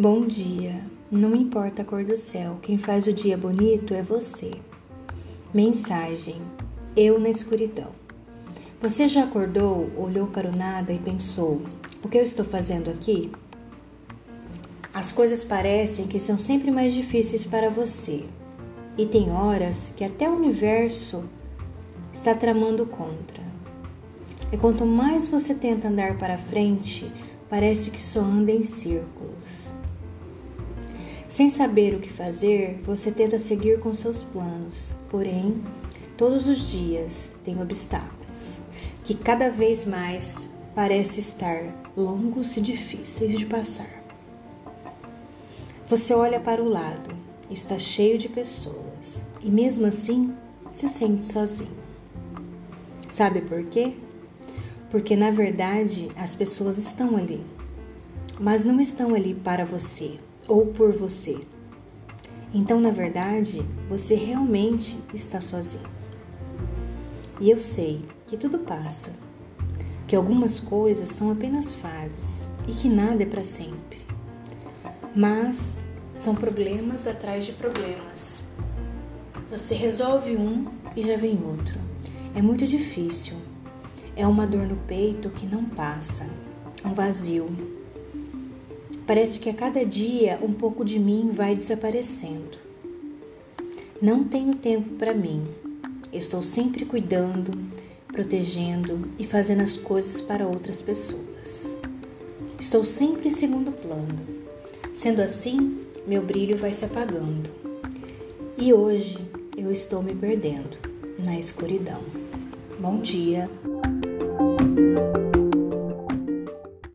Bom dia. Não importa a cor do céu, quem faz o dia bonito é você. Mensagem: Eu na escuridão. Você já acordou, olhou para o nada e pensou: O que eu estou fazendo aqui? As coisas parecem que são sempre mais difíceis para você. E tem horas que até o universo está tramando contra. E quanto mais você tenta andar para frente, parece que só anda em círculos. Sem saber o que fazer, você tenta seguir com seus planos, porém, todos os dias tem obstáculos que cada vez mais parecem estar longos e difíceis de passar. Você olha para o lado, está cheio de pessoas e mesmo assim se sente sozinho. Sabe por quê? Porque na verdade as pessoas estão ali, mas não estão ali para você ou por você. Então, na verdade, você realmente está sozinho. E eu sei que tudo passa, que algumas coisas são apenas fases e que nada é para sempre. Mas são problemas atrás de problemas. Você resolve um e já vem outro. É muito difícil. É uma dor no peito que não passa, um vazio Parece que a cada dia um pouco de mim vai desaparecendo. Não tenho tempo para mim. Estou sempre cuidando, protegendo e fazendo as coisas para outras pessoas. Estou sempre em segundo plano. Sendo assim, meu brilho vai se apagando. E hoje eu estou me perdendo na escuridão. Bom dia.